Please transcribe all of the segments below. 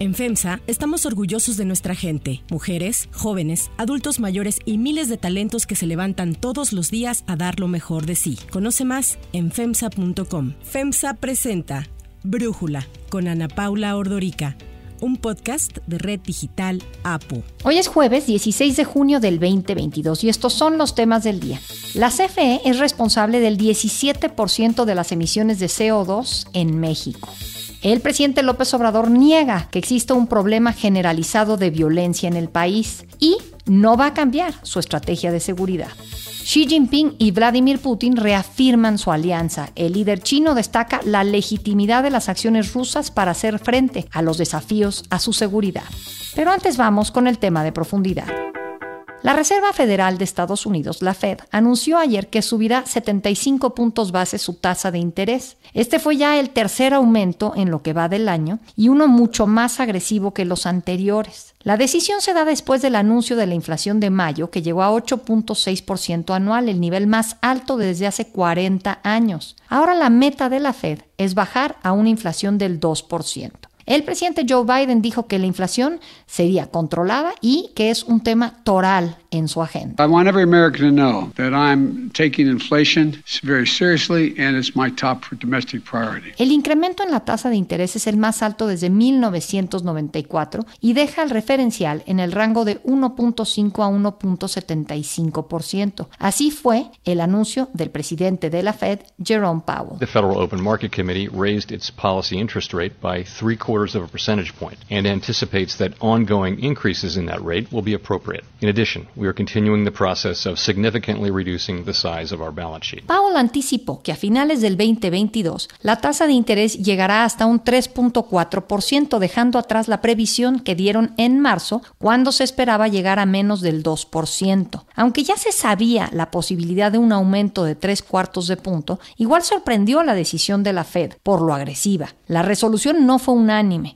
En FEMSA estamos orgullosos de nuestra gente, mujeres, jóvenes, adultos mayores y miles de talentos que se levantan todos los días a dar lo mejor de sí. Conoce más en FEMSA.com. FEMSA presenta Brújula con Ana Paula Ordorica un podcast de Red Digital APO. Hoy es jueves 16 de junio del 2022 y estos son los temas del día. La CFE es responsable del 17% de las emisiones de CO2 en México. El presidente López Obrador niega que exista un problema generalizado de violencia en el país y no va a cambiar su estrategia de seguridad. Xi Jinping y Vladimir Putin reafirman su alianza. El líder chino destaca la legitimidad de las acciones rusas para hacer frente a los desafíos a su seguridad. Pero antes vamos con el tema de profundidad. La Reserva Federal de Estados Unidos, la Fed, anunció ayer que subirá 75 puntos base su tasa de interés. Este fue ya el tercer aumento en lo que va del año y uno mucho más agresivo que los anteriores. La decisión se da después del anuncio de la inflación de mayo, que llegó a 8.6% anual, el nivel más alto desde hace 40 años. Ahora la meta de la Fed es bajar a una inflación del 2%. El presidente Joe Biden dijo que la inflación sería controlada y que es un tema toral en su agenda. I want every American to know that I'm taking inflation very seriously and it's my top domestic priority. El incremento en la tasa de interés es el más alto desde 1994 y deja el referencial en el rango de 1.5 a 1.75%. Así fue el anuncio del presidente de la Fed, Jerome Powell. The Federal Open Market Committee raised its policy interest rate by three quarters of a percentage point and anticipates that ongoing increases in that rate will be appropriate. In addition, we are continuing the process of significantly reducing the size of our balance sheet. Anticipó que a finales del 2022 la tasa de interés llegará hasta un 3.4%, dejando atrás la previsión que dieron en marzo, cuando se esperaba llegar a menos del 2%. Aunque ya se sabía la posibilidad de un aumento de tres cuartos de punto, igual sorprendió la decisión de la Fed por lo agresiva. La resolución no fue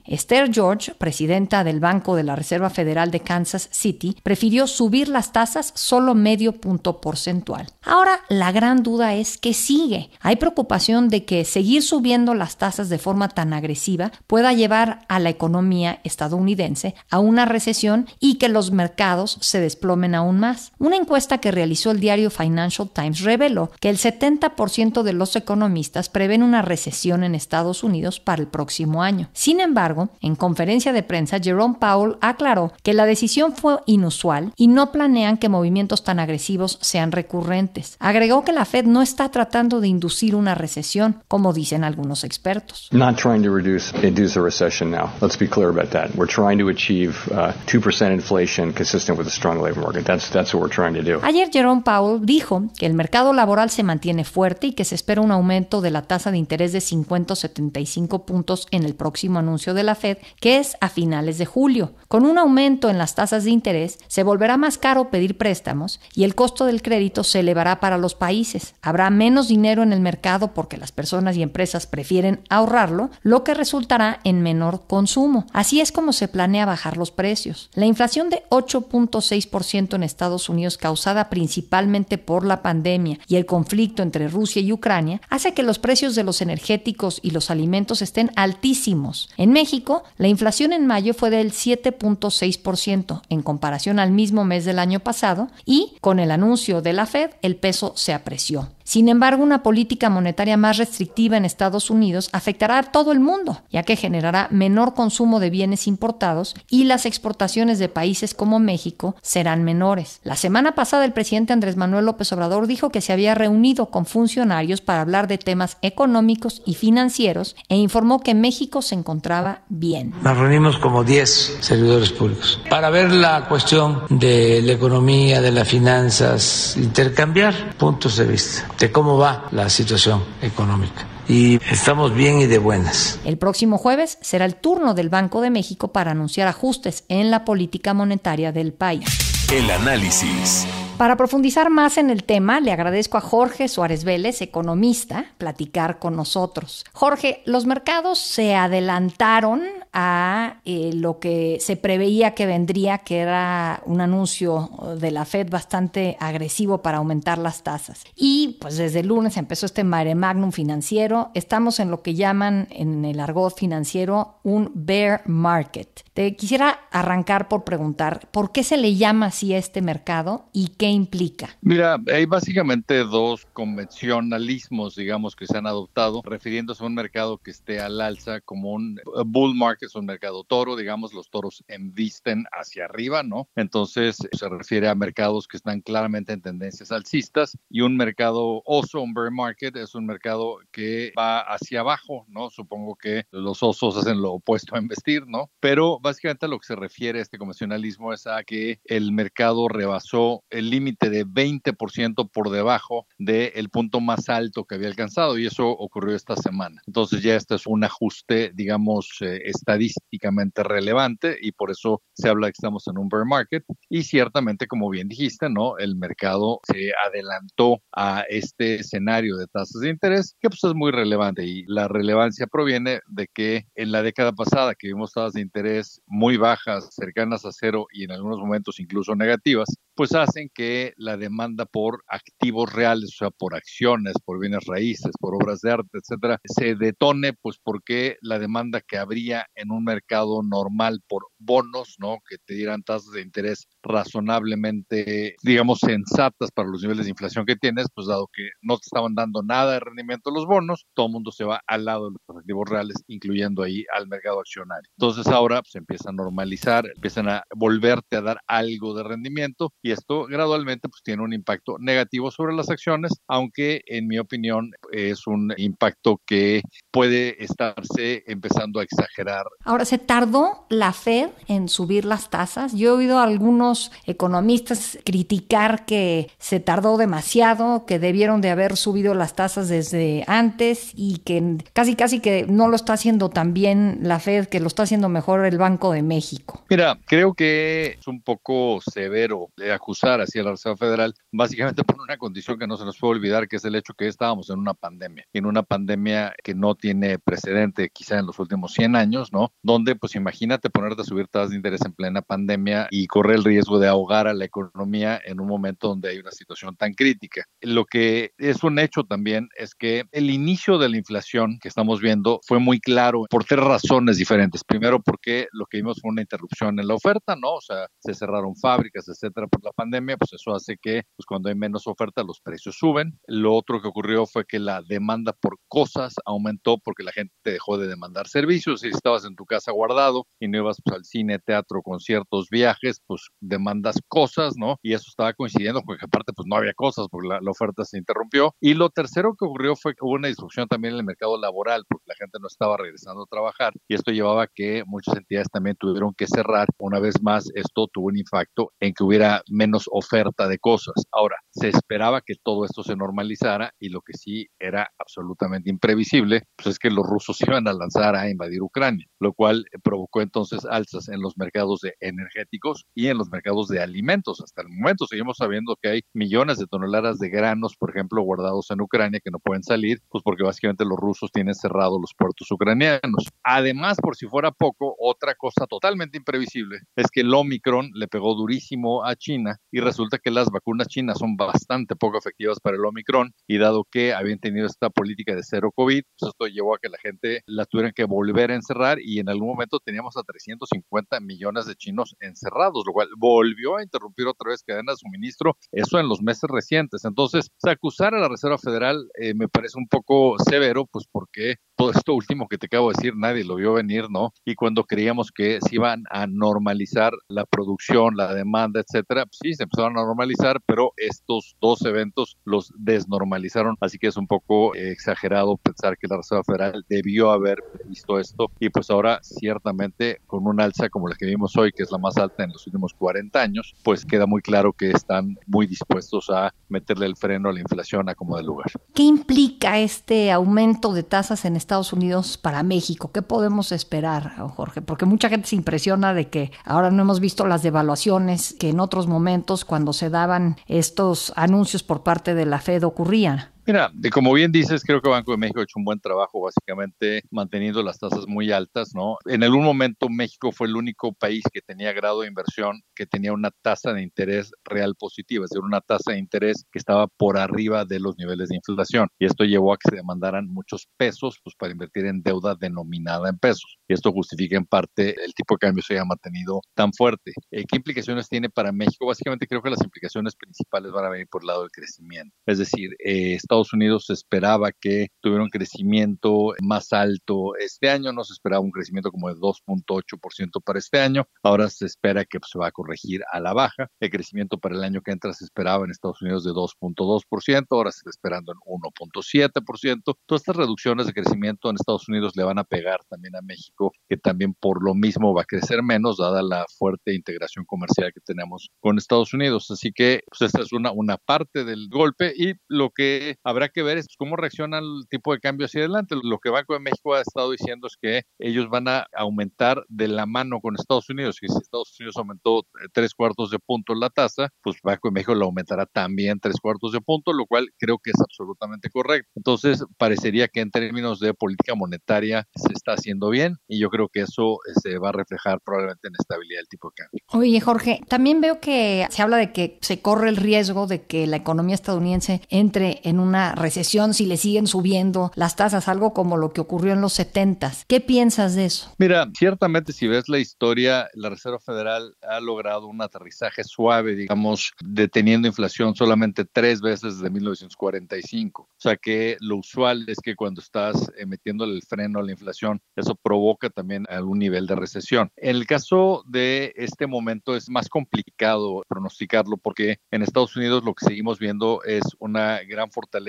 Esther George, presidenta del Banco de la Reserva Federal de Kansas City, prefirió subir las tasas solo medio punto porcentual. Ahora, la gran duda es qué sigue. Hay preocupación de que seguir subiendo las tasas de forma tan agresiva pueda llevar a la economía estadounidense a una recesión y que los mercados se desplomen aún más. Una encuesta que realizó el diario Financial Times reveló que el 70% de los economistas prevén una recesión en Estados Unidos para el próximo año. Sin embargo, en conferencia de prensa, Jerome Powell aclaró que la decisión fue inusual y no planean que movimientos tan agresivos sean recurrentes. Agregó que la Fed no está tratando de inducir una recesión, como dicen algunos expertos. Not trying to reduce, induce a recession now. Let's be clear about that. We're trying to achieve uh, 2% inflation consistent with a strong labor market. That's, that's what we're trying to do. Ayer Jerome Powell dijo que el mercado laboral se mantiene fuerte y que se espera un aumento de la tasa de interés de 50 o 75 puntos en el próximo anuncio de la Fed, que es a finales de julio. Con un aumento en las tasas de interés, se volverá más caro pedir préstamos y el costo del crédito se elevará para los países. Habrá menos dinero en el mercado porque las personas y empresas prefieren ahorrarlo, lo que resultará en menor consumo. Así es como se planea bajar los precios. La inflación de 8.6% en Estados Unidos causada principalmente por la pandemia y el conflicto entre Rusia y Ucrania hace que los precios de los energéticos y los alimentos estén altísimos. En México, la inflación en mayo fue del 7.6% en comparación al mismo mes del año pasado y con el anuncio de la Fed el peso se apreció. Sin embargo, una política monetaria más restrictiva en Estados Unidos afectará a todo el mundo, ya que generará menor consumo de bienes importados y las exportaciones de países como México serán menores. La semana pasada el presidente Andrés Manuel López Obrador dijo que se había reunido con funcionarios para hablar de temas económicos y financieros e informó que México se encontraba bien. Nos reunimos como 10 servidores públicos para ver la cuestión de la economía, de las finanzas, intercambiar puntos de vista de cómo va la situación económica. Y estamos bien y de buenas. El próximo jueves será el turno del Banco de México para anunciar ajustes en la política monetaria del país. El análisis. Para profundizar más en el tema, le agradezco a Jorge Suárez Vélez, economista, platicar con nosotros. Jorge, los mercados se adelantaron a eh, lo que se preveía que vendría, que era un anuncio de la Fed bastante agresivo para aumentar las tasas. Y pues desde el lunes empezó este mare magnum financiero. Estamos en lo que llaman en el argot financiero un bear market. Te quisiera arrancar por preguntar, ¿por qué se le llama así a este mercado y qué implica? Mira, hay básicamente dos convencionalismos, digamos, que se han adoptado, refiriéndose a un mercado que esté al alza como un bull market, es un mercado toro, digamos, los toros embisten hacia arriba, ¿no? Entonces se refiere a mercados que están claramente en tendencias alcistas y un mercado oso, un bear market, es un mercado que va hacia abajo, ¿no? Supongo que los osos hacen lo opuesto a investir, ¿no? Pero básicamente a lo que se refiere este convencionalismo es a que el mercado rebasó el límite de 20% por debajo del punto más alto que había alcanzado y eso ocurrió esta semana. Entonces ya este es un ajuste, digamos, eh, estadísticamente relevante y por eso se habla que estamos en un bear market y ciertamente, como bien dijiste, ¿no? El mercado se adelantó a este escenario de tasas de interés que pues es muy relevante y la relevancia proviene de que en la década pasada que vimos tasas de interés muy bajas, cercanas a cero y en algunos momentos incluso negativas, pues hacen que la demanda por activos reales, o sea, por acciones, por bienes raíces, por obras de arte, etcétera, se detone, pues porque la demanda que habría en un mercado normal por bonos, ¿no? Que te dieran tasas de interés razonablemente, digamos, sensatas para los niveles de inflación que tienes, pues dado que no te estaban dando nada de rendimiento los bonos, todo el mundo se va al lado de los activos reales, incluyendo ahí al mercado accionario. Entonces ahora se pues, empieza a normalizar, empiezan a volverte a dar algo de rendimiento y esto gradualmente pues tiene un impacto negativo sobre las acciones, aunque en mi opinión es un impacto que puede estarse empezando a exagerar. Ahora, ¿se tardó la Fed en subir las tasas? Yo he oído a algunos economistas criticar que se tardó demasiado, que debieron de haber subido las tasas desde antes y que casi casi que no lo está haciendo tan bien la Fed, que lo está haciendo mejor el Banco de México. Mira, creo que es un poco severo acusar hacia la Reserva Federal, básicamente por una condición que no se nos puede olvidar, que es el hecho que estábamos en una pandemia, en una pandemia que no tiene precedente quizá en los últimos 100 años, ¿no? Donde, pues imagínate ponerte a subir tasas de interés en plena pandemia y correr el riesgo de ahogar a la economía en un momento donde hay una situación tan crítica. Lo que es un hecho también es que el inicio de la inflación que estamos viendo fue muy claro por tres razones diferentes. Primero, porque lo que vimos fue una interrupción en la oferta, ¿no? O sea, se cerraron fábricas, etcétera, por la pandemia, pues eso hace que pues cuando hay menos oferta los precios suben. Lo otro que ocurrió fue que la demanda por cosas aumentó porque la gente dejó de demandar servicios. Si estabas en tu casa guardado y no ibas pues, al cine, teatro, conciertos, viajes, pues demandas cosas, ¿no? Y eso estaba coincidiendo con que aparte pues no había cosas porque la, la oferta se interrumpió. Y lo tercero que ocurrió fue que hubo una disrupción también en el mercado laboral porque la gente no estaba regresando a trabajar y esto llevaba a que muchas entidades también tuvieron que cerrar. Una vez más, esto tuvo un impacto en que hubiera menos oferta de cosas. Ahora, se esperaba que todo esto se normalizara y lo que sí era absolutamente imprevisible, pues es que los rusos iban a lanzar a invadir Ucrania, lo cual provocó entonces alzas en los mercados de energéticos y en los mercados de alimentos. Hasta el momento seguimos sabiendo que hay millones de toneladas de granos, por ejemplo, guardados en Ucrania que no pueden salir, pues porque básicamente los rusos tienen cerrados los puertos ucranianos. Además, por si fuera poco, otra cosa totalmente imprevisible es que el Omicron le pegó durísimo a China y resulta que las vacunas chinas son bastante poco efectivas para el Omicron y dado que habían tenido esta política de cero COVID, pues esto llevó a que la gente la tuvieran que volver a encerrar y en algún momento teníamos a 350 millones de chinos encerrados, lo cual volvió a interrumpir otra vez cadenas de suministro, eso en los meses recientes. Entonces, acusar a la Reserva Federal eh, me parece un poco severo, pues porque todo esto último que te acabo de decir nadie lo vio venir, ¿no? Y cuando creíamos que se iban a normalizar la producción, la demanda, etcétera, pues sí, se empezaron a normalizar, pero esto dos eventos los desnormalizaron, así que es un poco exagerado pensar que la Reserva Federal debió haber visto esto y pues ahora ciertamente con una alza como la que vimos hoy, que es la más alta en los últimos 40 años, pues queda muy claro que están muy dispuestos a meterle el freno a la inflación a como de lugar. ¿Qué implica este aumento de tasas en Estados Unidos para México? ¿Qué podemos esperar, Jorge? Porque mucha gente se impresiona de que ahora no hemos visto las devaluaciones que en otros momentos cuando se daban estos anuncios por parte de la Fed ocurrían. Mira, de como bien dices, creo que Banco de México ha hecho un buen trabajo básicamente manteniendo las tasas muy altas, ¿no? En algún momento México fue el único país que tenía grado de inversión que tenía una tasa de interés real positiva, es decir, una tasa de interés que estaba por arriba de los niveles de inflación. Y esto llevó a que se demandaran muchos pesos pues, para invertir en deuda denominada en pesos. Y esto justifica en parte el tipo de cambio se haya mantenido tan fuerte. Eh, ¿Qué implicaciones tiene para México? Básicamente creo que las implicaciones principales van a venir por el lado del crecimiento. Es decir, eh, Estados Unidos se esperaba que tuviera un crecimiento más alto este año, no se esperaba un crecimiento como de 2.8% para este año, ahora se espera que pues, se va a corregir a la baja. El crecimiento para el año que entra se esperaba en Estados Unidos de 2.2%, ahora se está esperando en 1.7%. Todas estas reducciones de crecimiento en Estados Unidos le van a pegar también a México, que también por lo mismo va a crecer menos, dada la fuerte integración comercial que tenemos con Estados Unidos. Así que pues, esta es una parte del golpe y lo que habrá que ver cómo reacciona el tipo de cambio hacia adelante. Lo que Banco de México ha estado diciendo es que ellos van a aumentar de la mano con Estados Unidos. Y si Estados Unidos aumentó eh, tres cuartos de punto la tasa, pues Banco de México lo aumentará también tres cuartos de punto, lo cual creo que es absolutamente correcto. Entonces, parecería que en términos de política monetaria se está haciendo bien y yo creo que eso se va a reflejar probablemente en la estabilidad del tipo de cambio. Oye, Jorge, también veo que se habla de que se corre el riesgo de que la economía estadounidense entre en una recesión si le siguen subiendo las tasas, algo como lo que ocurrió en los 70. ¿Qué piensas de eso? Mira, ciertamente si ves la historia, la Reserva Federal ha logrado un aterrizaje suave, digamos, deteniendo inflación solamente tres veces desde 1945. O sea que lo usual es que cuando estás eh, metiéndole el freno a la inflación, eso provoca también algún nivel de recesión. En el caso de este momento es más complicado pronosticarlo porque en Estados Unidos lo que seguimos viendo es una gran fortaleza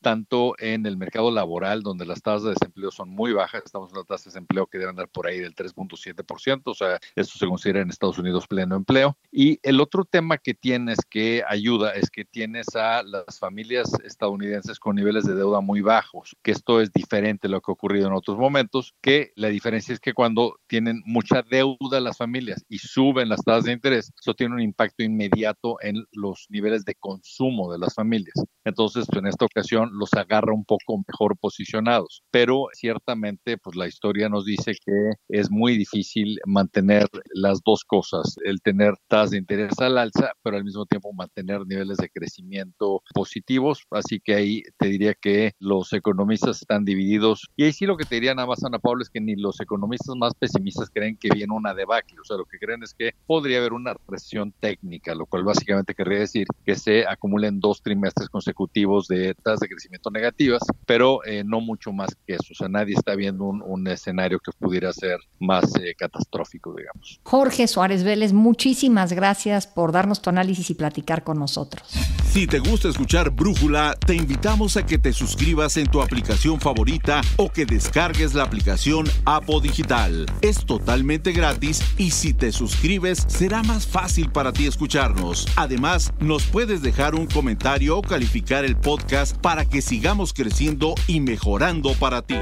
tanto en el mercado laboral, donde las tasas de desempleo son muy bajas, estamos en una tasa de desempleo que debe andar por ahí del 3.7%, o sea, esto se considera en Estados Unidos pleno empleo. Y el otro tema que tienes que ayuda es que tienes a las familias estadounidenses con niveles de deuda muy bajos, que esto es diferente a lo que ha ocurrido en otros momentos, que la diferencia es que cuando tienen mucha deuda las familias y suben las tasas de interés, eso tiene un impacto inmediato en los niveles de consumo de las familias. Entonces, en esta ocasión los agarra un poco mejor posicionados, pero ciertamente pues la historia nos dice que es muy difícil mantener las dos cosas, el tener tasas de interés al alza, pero al mismo tiempo mantener niveles de crecimiento positivos, así que ahí te diría que los economistas están divididos. Y ahí sí lo que te diría nada más Ana Pablo es que ni los economistas más pesimistas creen que viene una debacle, o sea, lo que creen es que podría haber una recesión técnica, lo cual básicamente querría decir que se acumulen dos trimestres consecutivos de tasas de crecimiento negativas, pero eh, no mucho más que eso. O sea, nadie está viendo un, un escenario que pudiera ser más eh, catastrófico, digamos. Jorge Suárez Vélez, muchísimas gracias por darnos tu análisis y platicar con nosotros. Si te gusta escuchar Brújula, te invitamos a que te suscribas en tu aplicación favorita o que descargues la aplicación Apo Digital. Es totalmente gratis y si te suscribes será más fácil para ti escucharnos. Además, nos puedes dejar un comentario o calificar el podcast para que sigamos creciendo y mejorando para ti.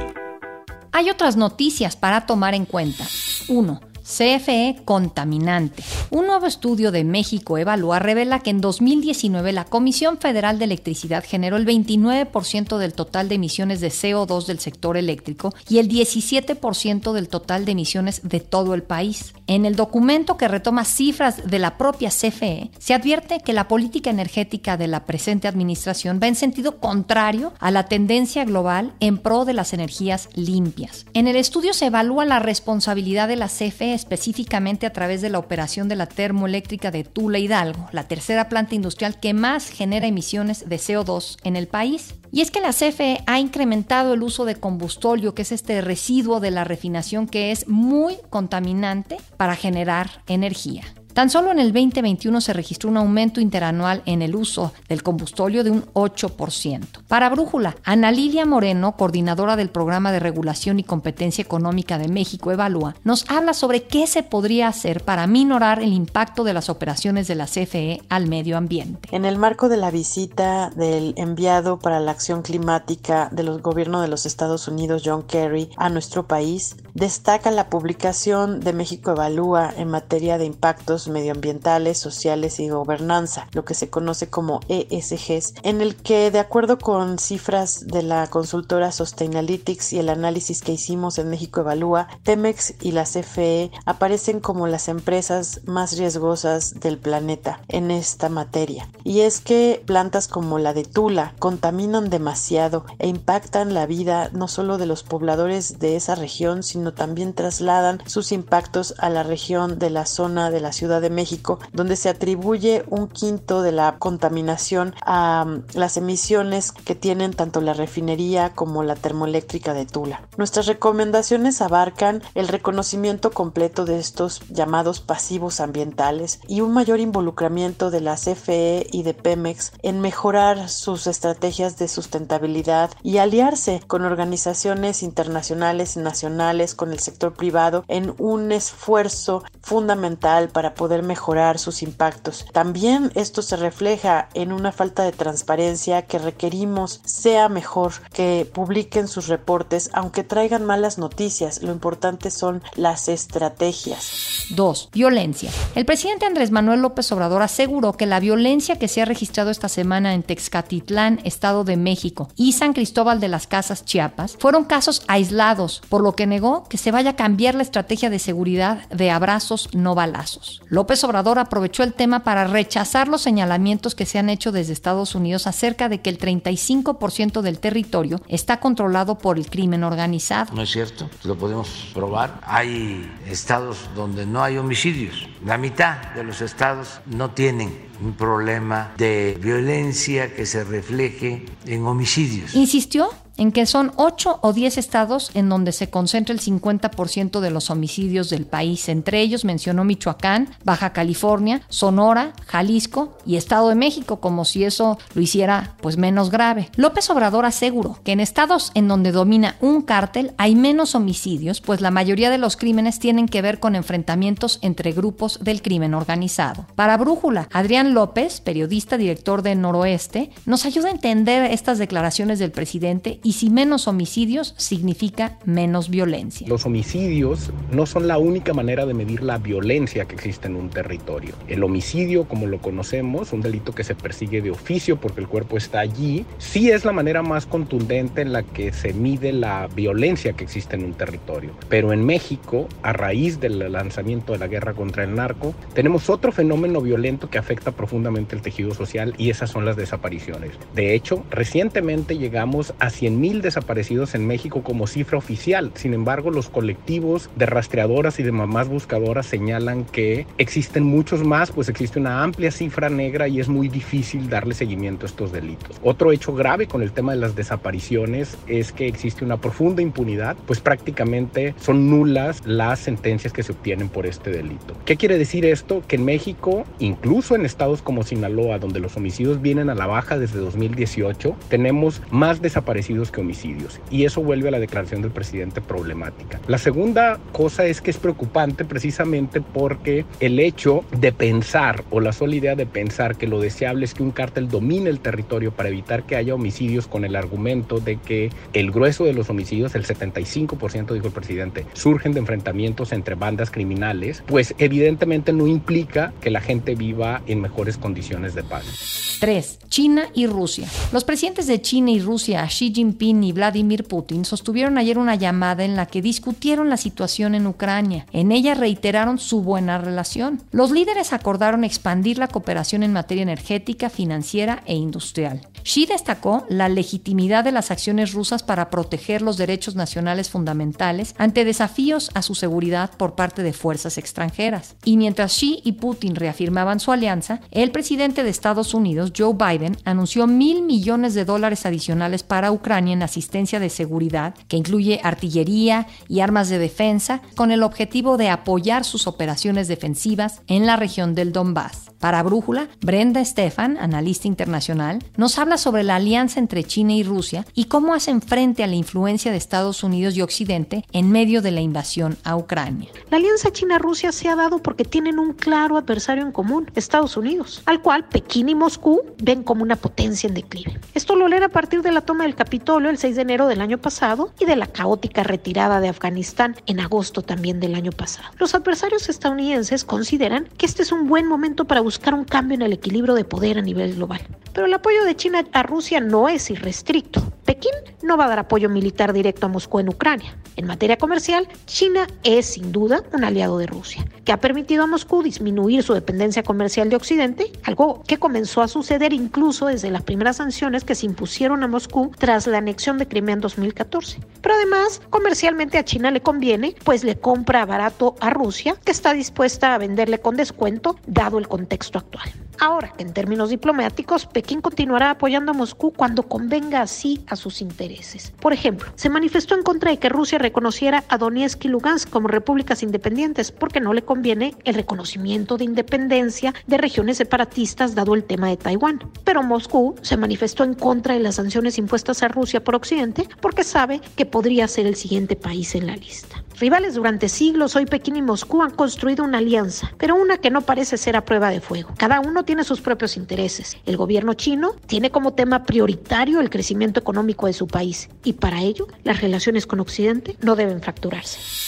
Hay otras noticias para tomar en cuenta. 1. CFE contaminante. Un nuevo estudio de México Evalúa revela que en 2019 la Comisión Federal de Electricidad generó el 29% del total de emisiones de CO2 del sector eléctrico y el 17% del total de emisiones de todo el país. En el documento que retoma cifras de la propia CFE, se advierte que la política energética de la presente administración va en sentido contrario a la tendencia global en pro de las energías limpias. En el estudio se evalúa la responsabilidad de la CFE específicamente a través de la operación de la termoeléctrica de Tula Hidalgo, la tercera planta industrial que más genera emisiones de CO2 en el país. Y es que la CFE ha incrementado el uso de combustóleo, que es este residuo de la refinación que es muy contaminante para generar energía. Tan solo en el 2021 se registró un aumento interanual en el uso del combustóleo de un 8%. Para Brújula, Ana Lilia Moreno, coordinadora del Programa de Regulación y Competencia Económica de México Evalúa, nos habla sobre qué se podría hacer para minorar el impacto de las operaciones de la CFE al medio ambiente. En el marco de la visita del enviado para la acción climática de los gobiernos de los Estados Unidos, John Kerry, a nuestro país, destaca la publicación de México Evalúa en materia de impactos medioambientales, sociales y gobernanza, lo que se conoce como ESGs, en el que, de acuerdo con cifras de la consultora Sustainalytics y el análisis que hicimos en México Evalúa, Pemex y la CFE aparecen como las empresas más riesgosas del planeta en esta materia. Y es que plantas como la de Tula contaminan demasiado e impactan la vida no solo de los pobladores de esa región, sino también trasladan sus impactos a la región de la zona de la Ciudad de México, donde se atribuye un quinto de la contaminación a mm, las emisiones que tienen tanto la refinería como la termoeléctrica de Tula. Nuestras recomendaciones abarcan el reconocimiento completo de estos llamados pasivos ambientales y un mayor involucramiento de la CFE y de Pemex en mejorar sus estrategias de sustentabilidad y aliarse con organizaciones internacionales y nacionales, con el sector privado, en un esfuerzo fundamental para poder mejorar sus impactos. También esto se refleja en una falta de transparencia que requerimos sea mejor que publiquen sus reportes, aunque traigan malas noticias. Lo importante son las estrategias. 2. Violencia. El presidente Andrés Manuel López Obrador aseguró que la violencia que se ha registrado esta semana en Texcatitlán, Estado de México, y San Cristóbal de las Casas, Chiapas, fueron casos aislados, por lo que negó que se vaya a cambiar la estrategia de seguridad de abrazos no balazos. López Obrador aprovechó el tema para rechazar los señalamientos que se han hecho desde Estados Unidos acerca de que el 35% del territorio está controlado por el crimen organizado. No es cierto, lo podemos probar. Hay estados donde no hay homicidios. La mitad de los estados no tienen un problema de violencia que se refleje en homicidios. Insistió en que son 8 o 10 estados en donde se concentra el 50% de los homicidios del país. Entre ellos mencionó Michoacán, Baja California, Sonora, Jalisco y Estado de México, como si eso lo hiciera pues menos grave. López Obrador aseguró que en estados en donde domina un cártel hay menos homicidios, pues la mayoría de los crímenes tienen que ver con enfrentamientos entre grupos del crimen organizado. Para Brújula, Adrián López, periodista director de Noroeste, nos ayuda a entender estas declaraciones del presidente y si menos homicidios significa menos violencia. Los homicidios no son la única manera de medir la violencia que existe en un territorio. El homicidio, como lo conocemos, un delito que se persigue de oficio porque el cuerpo está allí, sí es la manera más contundente en la que se mide la violencia que existe en un territorio. Pero en México, a raíz del lanzamiento de la guerra contra el narco, tenemos otro fenómeno violento que afecta profundamente el tejido social y esas son las desapariciones. De hecho, recientemente llegamos a 100 mil desaparecidos en México como cifra oficial. Sin embargo, los colectivos de rastreadoras y de mamás buscadoras señalan que existen muchos más, pues existe una amplia cifra negra y es muy difícil darle seguimiento a estos delitos. Otro hecho grave con el tema de las desapariciones es que existe una profunda impunidad, pues prácticamente son nulas las sentencias que se obtienen por este delito. ¿Qué quiere decir esto? Que en México, incluso en estados como Sinaloa, donde los homicidios vienen a la baja desde 2018, tenemos más desaparecidos que homicidios. Y eso vuelve a la declaración del presidente problemática. La segunda cosa es que es preocupante precisamente porque el hecho de pensar o la sola idea de pensar que lo deseable es que un cártel domine el territorio para evitar que haya homicidios con el argumento de que el grueso de los homicidios, el 75% dijo el presidente, surgen de enfrentamientos entre bandas criminales, pues evidentemente no implica que la gente viva en mejores condiciones de paz. 3. China y Rusia. Los presidentes de China y Rusia, Xi Jinping y Vladimir Putin, sostuvieron ayer una llamada en la que discutieron la situación en Ucrania. En ella reiteraron su buena relación. Los líderes acordaron expandir la cooperación en materia energética, financiera e industrial. Xi destacó la legitimidad de las acciones rusas para proteger los derechos nacionales fundamentales ante desafíos a su seguridad por parte de fuerzas extranjeras. Y mientras Xi y Putin reafirmaban su alianza, el presidente de Estados Unidos, Joe Biden, anunció mil millones de dólares adicionales para Ucrania en asistencia de seguridad, que incluye artillería y armas de defensa, con el objetivo de apoyar sus operaciones defensivas en la región del Donbass. Para Brújula, Brenda Stefan, analista internacional, nos habla sobre la alianza entre China y Rusia y cómo hacen frente a la influencia de Estados Unidos y Occidente en medio de la invasión a Ucrania. La alianza China-Rusia se ha dado porque tienen un claro adversario en común, Estados Unidos, al cual Pekín y Moscú ven como una potencia en declive. Esto lo leen a partir de la toma del Capitolio el 6 de enero del año pasado y de la caótica retirada de Afganistán en agosto también del año pasado. Los adversarios estadounidenses consideran que este es un buen momento para buscar un cambio en el equilibrio de poder a nivel global. Pero el apoyo de China a Rusia no es irrestricto. Pekín no va a dar apoyo militar directo a Moscú en Ucrania. En materia comercial, China es sin duda un aliado de Rusia, que ha permitido a Moscú disminuir su dependencia comercial de Occidente, algo que comenzó a suceder incluso desde las primeras sanciones que se impusieron a Moscú tras la anexión de Crimea en 2014. Pero además, comercialmente a China le conviene, pues le compra barato a Rusia, que está dispuesta a venderle con descuento, dado el contexto actual. Ahora, en términos diplomáticos, Pekín continuará apoyando a Moscú cuando convenga así a sus intereses. Por ejemplo, se manifestó en contra de que Rusia reconociera a Donetsk y Lugansk como repúblicas independientes porque no le conviene el reconocimiento de independencia de regiones separatistas dado el tema de Taiwán. Pero Moscú se manifestó en contra de las sanciones impuestas a Rusia por Occidente porque sabe que podría ser el siguiente país en la lista. Rivales durante siglos, hoy Pekín y Moscú han construido una alianza, pero una que no parece ser a prueba de fuego. Cada uno tiene sus propios intereses. El gobierno chino tiene como tema prioritario el crecimiento económico de su país y para ello las relaciones con Occidente no deben fracturarse.